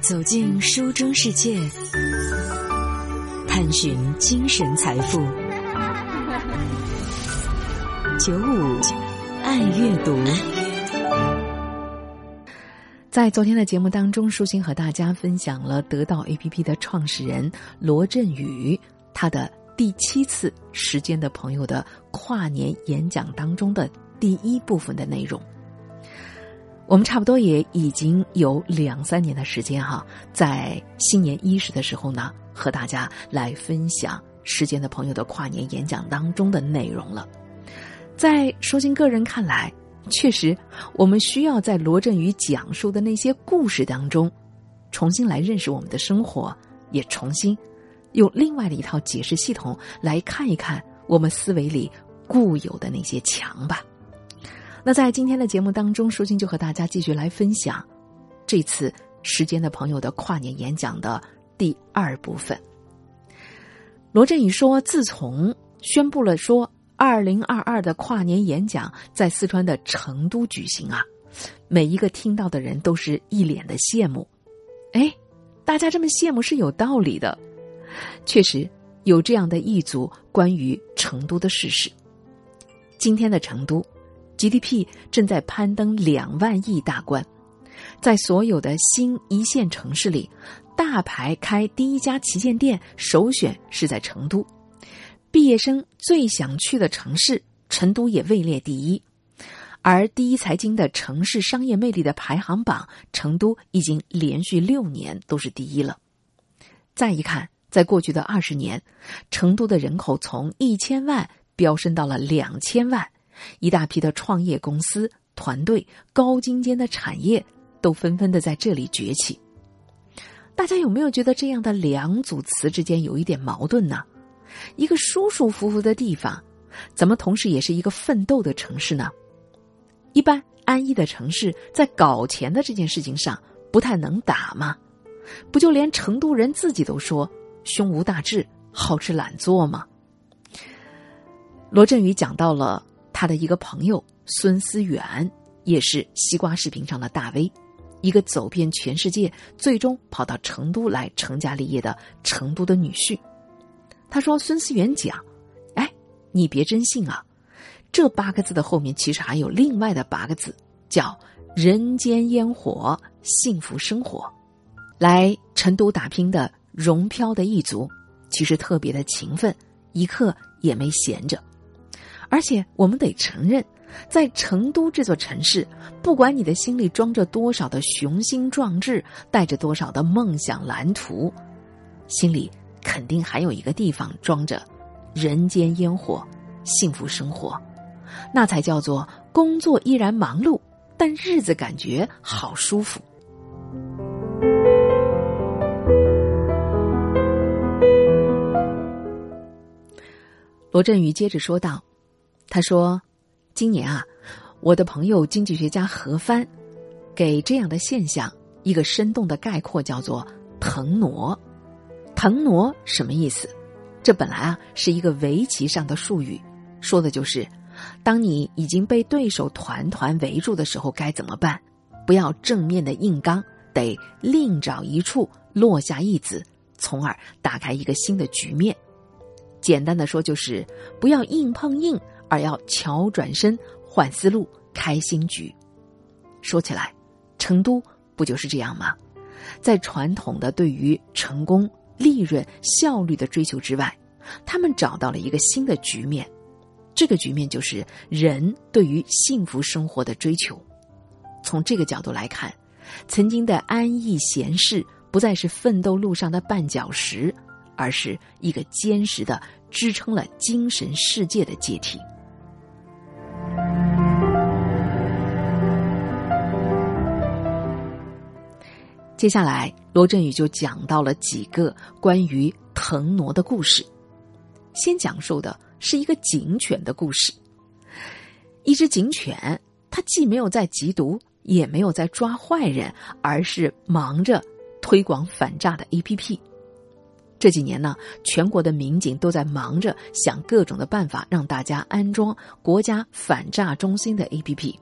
走进书中世界，探寻精神财富。九五爱阅读，在昨天的节目当中，舒心和大家分享了得到 APP 的创始人罗振宇他的第七次时间的朋友的跨年演讲当中的第一部分的内容。我们差不多也已经有两三年的时间哈，在新年伊始的时候呢，和大家来分享时间的朋友的跨年演讲当中的内容了。在说进个人看来，确实我们需要在罗振宇讲述的那些故事当中，重新来认识我们的生活，也重新用另外的一套解释系统来看一看我们思维里固有的那些墙吧。那在今天的节目当中，舒心就和大家继续来分享这次时间的朋友的跨年演讲的第二部分。罗振宇说：“自从宣布了说二零二二的跨年演讲在四川的成都举行啊，每一个听到的人都是一脸的羡慕。哎，大家这么羡慕是有道理的，确实有这样的一组关于成都的事实。今天的成都。” GDP 正在攀登两万亿大关，在所有的新一线城市里，大牌开第一家旗舰店首选是在成都。毕业生最想去的城市，成都也位列第一。而第一财经的城市商业魅力的排行榜，成都已经连续六年都是第一了。再一看，在过去的二十年，成都的人口从一千万飙升到了两千万。一大批的创业公司、团队、高精尖的产业都纷纷的在这里崛起。大家有没有觉得这样的两组词之间有一点矛盾呢？一个舒舒服服的地方，怎么同时也是一个奋斗的城市呢？一般安逸的城市在搞钱的这件事情上不太能打吗？不就连成都人自己都说胸无大志、好吃懒做吗？罗振宇讲到了。他的一个朋友孙思远也是西瓜视频上的大 V，一个走遍全世界，最终跑到成都来成家立业的成都的女婿。他说：“孙思远讲，哎，你别真信啊，这八个字的后面其实还有另外的八个字，叫人间烟火，幸福生活。来成都打拼的荣漂的一族，其实特别的勤奋，一刻也没闲着。”而且我们得承认，在成都这座城市，不管你的心里装着多少的雄心壮志，带着多少的梦想蓝图，心里肯定还有一个地方装着人间烟火、幸福生活，那才叫做工作依然忙碌，但日子感觉好舒服。罗振宇接着说道。他说：“今年啊，我的朋友经济学家何帆，给这样的现象一个生动的概括，叫做‘腾挪’。腾挪什么意思？这本来啊是一个围棋上的术语，说的就是当你已经被对手团团围住的时候该怎么办？不要正面的硬刚，得另找一处落下一子，从而打开一个新的局面。简单的说，就是不要硬碰硬。”而要巧转身，换思路，开新局。说起来，成都不就是这样吗？在传统的对于成功、利润、效率的追求之外，他们找到了一个新的局面。这个局面就是人对于幸福生活的追求。从这个角度来看，曾经的安逸闲适不再是奋斗路上的绊脚石，而是一个坚实的支撑了精神世界的阶梯。接下来，罗振宇就讲到了几个关于腾挪的故事。先讲述的是一个警犬的故事。一只警犬，它既没有在缉毒，也没有在抓坏人，而是忙着推广反诈的 APP。这几年呢，全国的民警都在忙着想各种的办法，让大家安装国家反诈中心的 APP。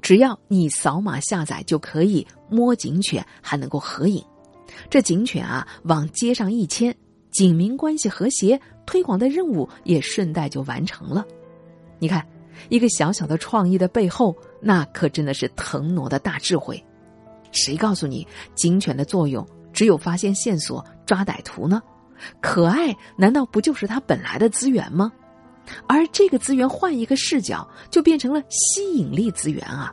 只要你扫码下载，就可以摸警犬，还能够合影。这警犬啊往街上一牵，警民关系和谐推广的任务也顺带就完成了。你看，一个小小的创意的背后，那可真的是腾挪的大智慧。谁告诉你警犬的作用只有发现线索、抓歹徒呢？可爱难道不就是它本来的资源吗？而这个资源换一个视角，就变成了吸引力资源啊！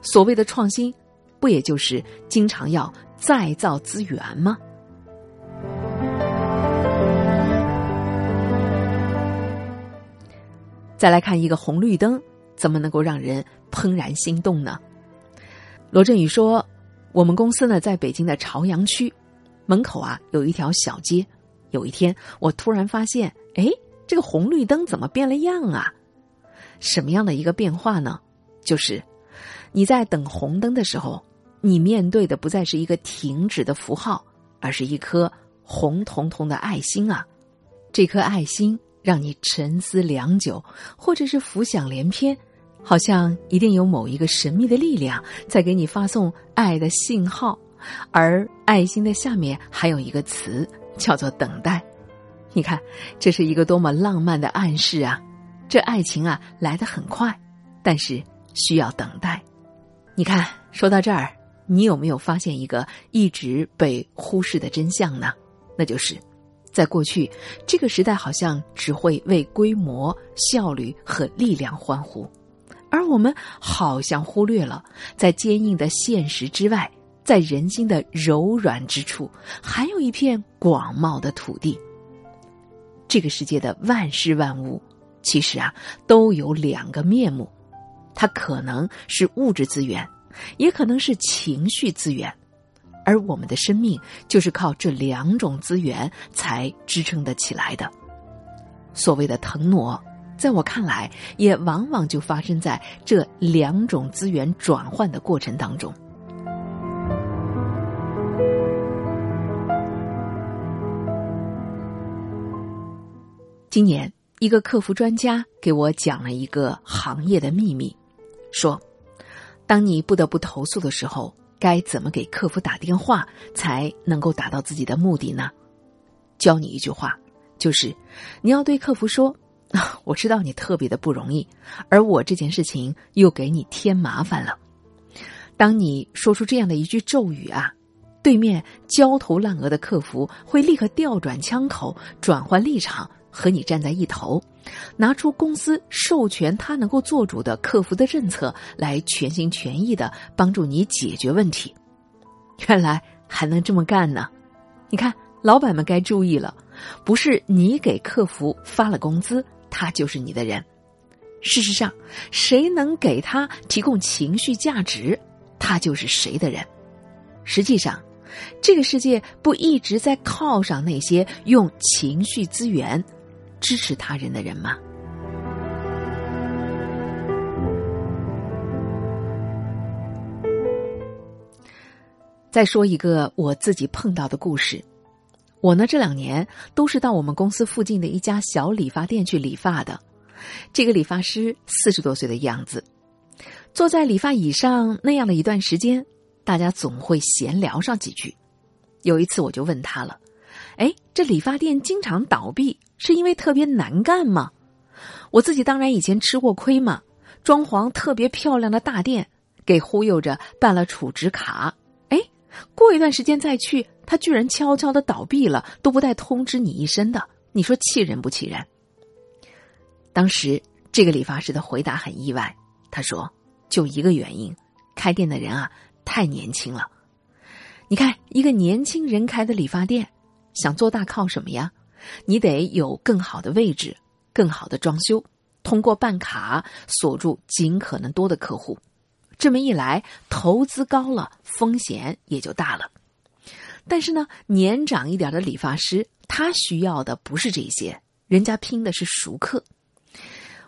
所谓的创新，不也就是经常要再造资源吗？再来看一个红绿灯，怎么能够让人怦然心动呢？罗振宇说：“我们公司呢，在北京的朝阳区，门口啊有一条小街。有一天，我突然发现，哎。”这个红绿灯怎么变了样啊？什么样的一个变化呢？就是你在等红灯的时候，你面对的不再是一个停止的符号，而是一颗红彤彤的爱心啊！这颗爱心让你沉思良久，或者是浮想联翩，好像一定有某一个神秘的力量在给你发送爱的信号。而爱心的下面还有一个词，叫做等待。你看，这是一个多么浪漫的暗示啊！这爱情啊来得很快，但是需要等待。你看，说到这儿，你有没有发现一个一直被忽视的真相呢？那就是，在过去这个时代，好像只会为规模、效率和力量欢呼，而我们好像忽略了，在坚硬的现实之外，在人心的柔软之处，还有一片广袤的土地。这个世界的万事万物，其实啊都有两个面目，它可能是物质资源，也可能是情绪资源，而我们的生命就是靠这两种资源才支撑得起来的。所谓的腾挪，在我看来，也往往就发生在这两种资源转换的过程当中。今年，一个客服专家给我讲了一个行业的秘密，说：当你不得不投诉的时候，该怎么给客服打电话才能够达到自己的目的呢？教你一句话，就是你要对客服说：“ 我知道你特别的不容易，而我这件事情又给你添麻烦了。”当你说出这样的一句咒语啊，对面焦头烂额的客服会立刻调转枪口，转换立场。和你站在一头，拿出公司授权他能够做主的客服的政策来全心全意的帮助你解决问题。原来还能这么干呢！你看，老板们该注意了，不是你给客服发了工资，他就是你的人。事实上，谁能给他提供情绪价值，他就是谁的人。实际上，这个世界不一直在犒赏那些用情绪资源。支持他人的人吗？再说一个我自己碰到的故事。我呢这两年都是到我们公司附近的一家小理发店去理发的。这个理发师四十多岁的样子，坐在理发椅上那样的一段时间，大家总会闲聊上几句。有一次我就问他了：“哎，这理发店经常倒闭。”是因为特别难干吗？我自己当然以前吃过亏嘛。装潢特别漂亮的大店，给忽悠着办了储值卡。哎，过一段时间再去，他居然悄悄的倒闭了，都不带通知你一声的。你说气人不气人？当时这个理发师的回答很意外，他说：“就一个原因，开店的人啊太年轻了。你看，一个年轻人开的理发店，想做大靠什么呀？”你得有更好的位置，更好的装修，通过办卡锁住尽可能多的客户。这么一来，投资高了，风险也就大了。但是呢，年长一点的理发师，他需要的不是这些，人家拼的是熟客。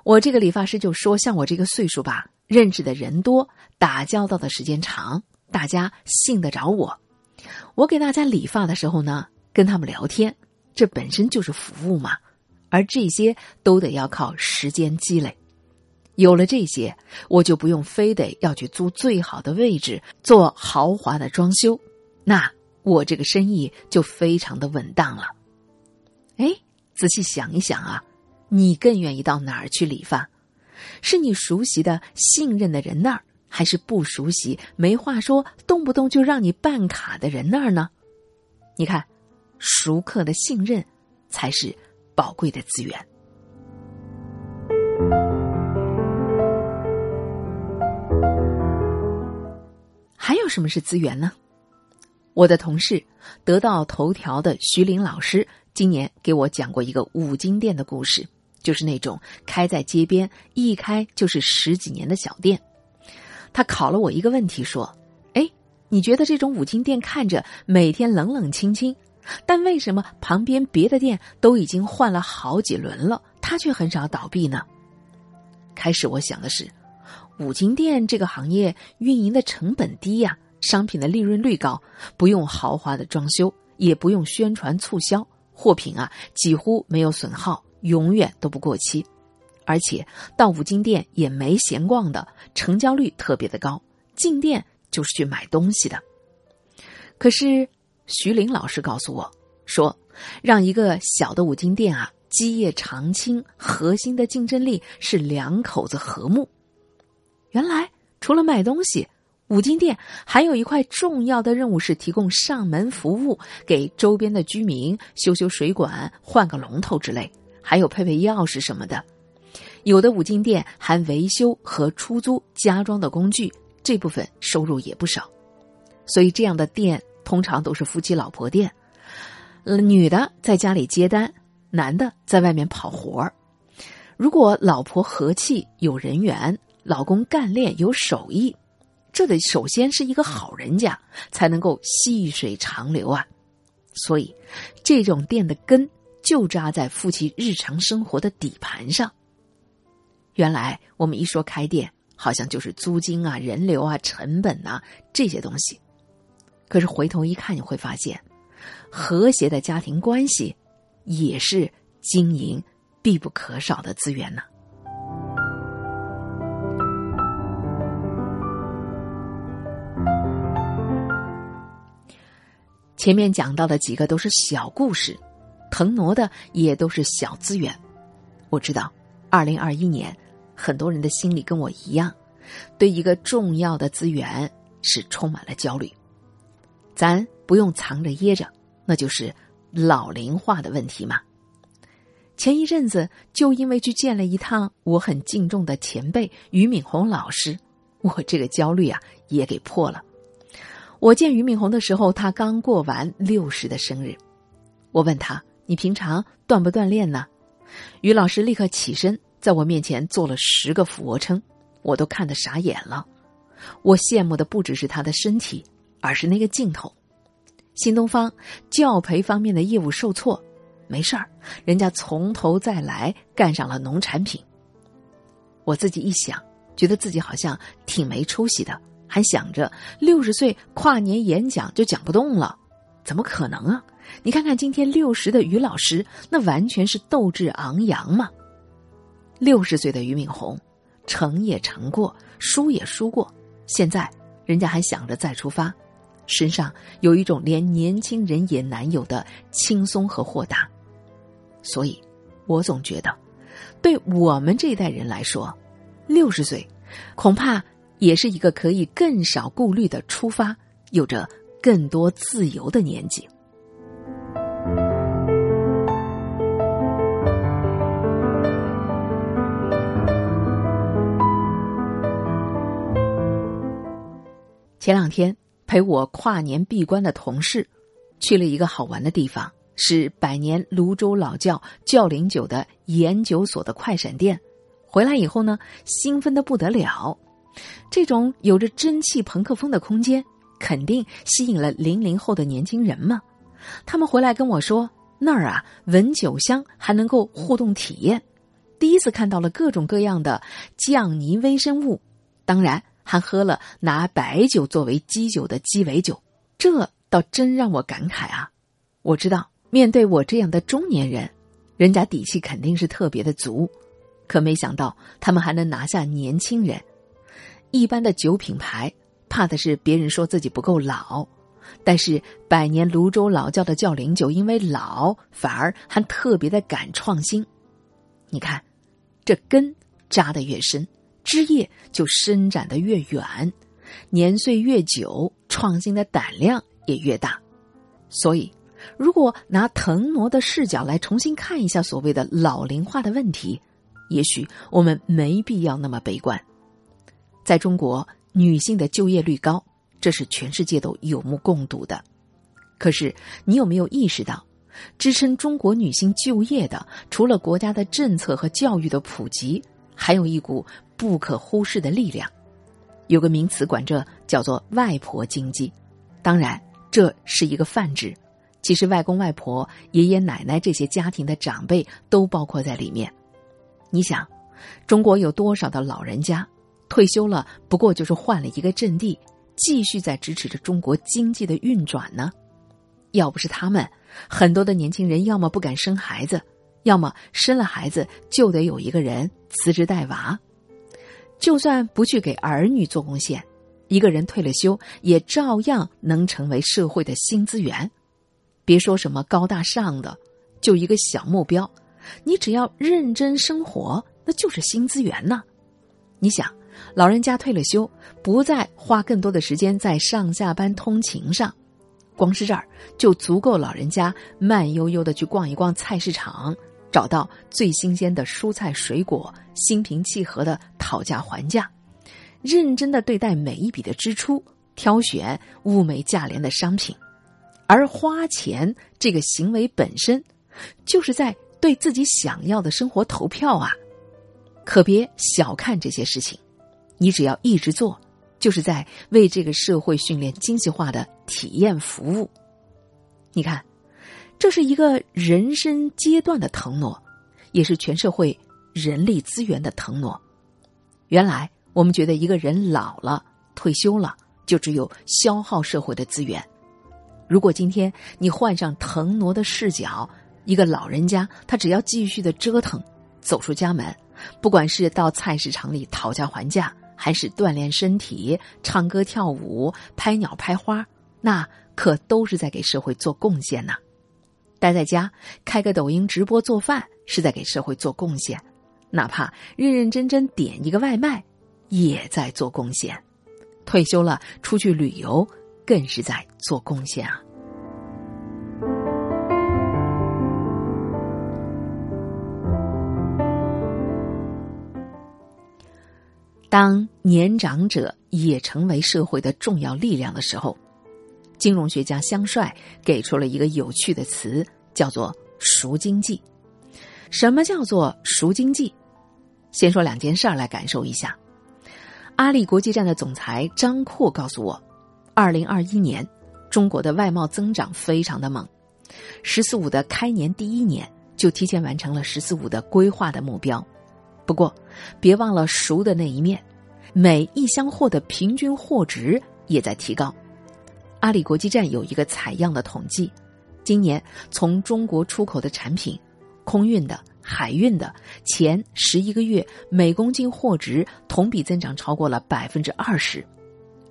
我这个理发师就说：“像我这个岁数吧，认识的人多，打交道的时间长，大家信得着我。我给大家理发的时候呢，跟他们聊天。”这本身就是服务嘛，而这些都得要靠时间积累。有了这些，我就不用非得要去租最好的位置做豪华的装修，那我这个生意就非常的稳当了。哎，仔细想一想啊，你更愿意到哪儿去理发？是你熟悉的、信任的人那儿，还是不熟悉、没话说、动不动就让你办卡的人那儿呢？你看，熟客的信任才是宝贵的资源。还有什么是资源呢？我的同事得到头条的徐林老师今年给我讲过一个五金店的故事，就是那种开在街边一开就是十几年的小店。他考了我一个问题，说：“哎，你觉得这种五金店看着每天冷冷清清，但为什么旁边别的店都已经换了好几轮了，它却很少倒闭呢？”开始我想的是。五金店这个行业运营的成本低呀，商品的利润率高，不用豪华的装修，也不用宣传促销，货品啊几乎没有损耗，永远都不过期，而且到五金店也没闲逛的，成交率特别的高，进店就是去买东西的。可是徐林老师告诉我说，让一个小的五金店啊基业长青，核心的竞争力是两口子和睦。原来，除了卖东西，五金店还有一块重要的任务是提供上门服务，给周边的居民修修水管、换个龙头之类，还有配配钥匙什么的。有的五金店还维修和出租家装的工具，这部分收入也不少。所以，这样的店通常都是夫妻老婆店，女的在家里接单，男的在外面跑活儿。如果老婆和气，有人缘。老公干练有手艺，这得首先是一个好人家，才能够细水长流啊。所以，这种店的根就扎在夫妻日常生活的底盘上。原来我们一说开店，好像就是租金啊、人流啊、成本呐这些东西。可是回头一看，你会发现，和谐的家庭关系也是经营必不可少的资源呢。前面讲到的几个都是小故事，腾挪的也都是小资源。我知道，二零二一年，很多人的心里跟我一样，对一个重要的资源是充满了焦虑。咱不用藏着掖着，那就是老龄化的问题嘛。前一阵子就因为去见了一趟我很敬重的前辈俞敏洪老师，我这个焦虑啊也给破了。我见俞敏洪的时候，他刚过完六十的生日。我问他：“你平常锻不锻炼呢？”于老师立刻起身，在我面前做了十个俯卧撑，我都看得傻眼了。我羡慕的不只是他的身体，而是那个镜头。新东方教培方面的业务受挫，没事儿，人家从头再来，干上了农产品。我自己一想，觉得自己好像挺没出息的。还想着六十岁跨年演讲就讲不动了，怎么可能啊？你看看今天六十的于老师，那完全是斗志昂扬嘛。六十岁的俞敏洪，成也成过，输也输过，现在人家还想着再出发，身上有一种连年轻人也难有的轻松和豁达。所以，我总觉得，对我们这一代人来说，六十岁，恐怕。也是一个可以更少顾虑的出发，有着更多自由的年纪。前两天陪我跨年闭关的同事，去了一个好玩的地方，是百年泸州老窖窖龄酒的研究所的快闪店。回来以后呢，兴奋的不得了。这种有着蒸汽朋克风的空间，肯定吸引了零零后的年轻人嘛。他们回来跟我说，那儿啊，闻酒香还能够互动体验，第一次看到了各种各样的酱泥微生物，当然还喝了拿白酒作为基酒的鸡尾酒，这倒真让我感慨啊。我知道，面对我这样的中年人，人家底气肯定是特别的足，可没想到他们还能拿下年轻人。一般的酒品牌，怕的是别人说自己不够老，但是百年泸州老窖的窖龄酒因为老，反而还特别的敢创新。你看，这根扎得越深，枝叶就伸展的越远，年岁越久，创新的胆量也越大。所以，如果拿腾挪的视角来重新看一下所谓的老龄化的问题，也许我们没必要那么悲观。在中国，女性的就业率高，这是全世界都有目共睹的。可是，你有没有意识到，支撑中国女性就业的，除了国家的政策和教育的普及，还有一股不可忽视的力量。有个名词管这叫做“外婆经济”，当然这是一个泛指，其实外公外婆、爷爷奶奶这些家庭的长辈都包括在里面。你想，中国有多少的老人家？退休了，不过就是换了一个阵地，继续在支持着中国经济的运转呢。要不是他们，很多的年轻人要么不敢生孩子，要么生了孩子就得有一个人辞职带娃。就算不去给儿女做贡献，一个人退了休，也照样能成为社会的新资源。别说什么高大上的，就一个小目标，你只要认真生活，那就是新资源呢。你想。老人家退了休，不再花更多的时间在上下班通勤上，光是这儿就足够老人家慢悠悠的去逛一逛菜市场，找到最新鲜的蔬菜水果，心平气和的讨价还价，认真的对待每一笔的支出，挑选物美价廉的商品，而花钱这个行为本身，就是在对自己想要的生活投票啊！可别小看这些事情。你只要一直做，就是在为这个社会训练精细化的体验服务。你看，这是一个人生阶段的腾挪，也是全社会人力资源的腾挪。原来我们觉得一个人老了、退休了，就只有消耗社会的资源。如果今天你换上腾挪的视角，一个老人家他只要继续的折腾，走出家门，不管是到菜市场里讨价还价。还是锻炼身体、唱歌跳舞、拍鸟拍花，那可都是在给社会做贡献呢。待在家开个抖音直播做饭，是在给社会做贡献；哪怕认认真真点一个外卖，也在做贡献。退休了出去旅游，更是在做贡献啊。当年长者也成为社会的重要力量的时候，金融学家香帅给出了一个有趣的词，叫做“赎经济”。什么叫做“赎经济”？先说两件事儿来感受一下。阿里国际站的总裁张阔告诉我，二零二一年中国的外贸增长非常的猛，“十四五”的开年第一年就提前完成了“十四五”的规划的目标。不过，别忘了熟的那一面，每一箱货的平均货值也在提高。阿里国际站有一个采样的统计，今年从中国出口的产品，空运的、海运的，前十一个月每公斤货值同比增长超过了百分之二十，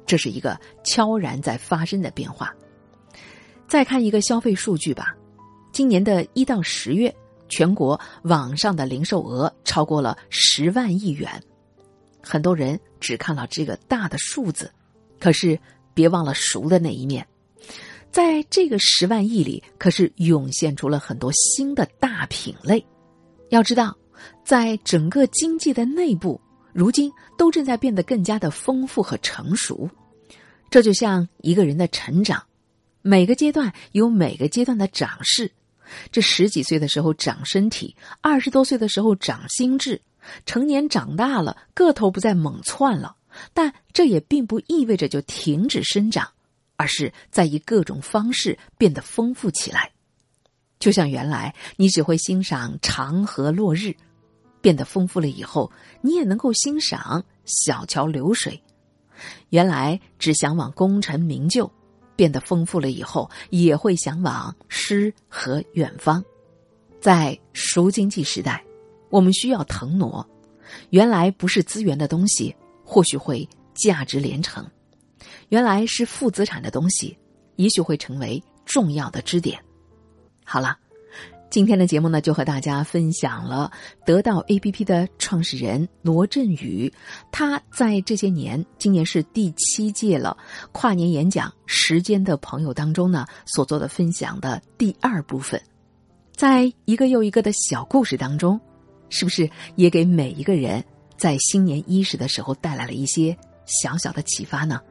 这是一个悄然在发生的变化。再看一个消费数据吧，今年的一到十月。全国网上的零售额超过了十万亿元，很多人只看到这个大的数字，可是别忘了熟的那一面，在这个十万亿里，可是涌现出了很多新的大品类。要知道，在整个经济的内部，如今都正在变得更加的丰富和成熟。这就像一个人的成长，每个阶段有每个阶段的长势。这十几岁的时候长身体，二十多岁的时候长心智，成年长大了个头不再猛窜了，但这也并不意味着就停止生长，而是在以各种方式变得丰富起来。就像原来你只会欣赏长河落日，变得丰富了以后，你也能够欣赏小桥流水；原来只向往功成名就。变得丰富了以后，也会向往诗和远方。在熟经济时代，我们需要腾挪。原来不是资源的东西，或许会价值连城；原来是负资产的东西，也许会成为重要的支点。好了。今天的节目呢，就和大家分享了得到 APP 的创始人罗振宇，他在这些年，今年是第七届了跨年演讲《时间的朋友》当中呢，所做的分享的第二部分，在一个又一个的小故事当中，是不是也给每一个人在新年伊始的时候带来了一些小小的启发呢？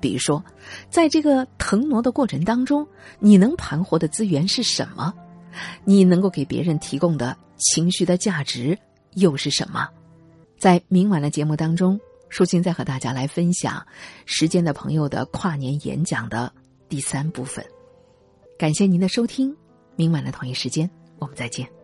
比如说，在这个腾挪的过程当中，你能盘活的资源是什么？你能够给别人提供的情绪的价值又是什么？在明晚的节目当中，舒心再和大家来分享时间的朋友的跨年演讲的第三部分。感谢您的收听，明晚的同一时间我们再见。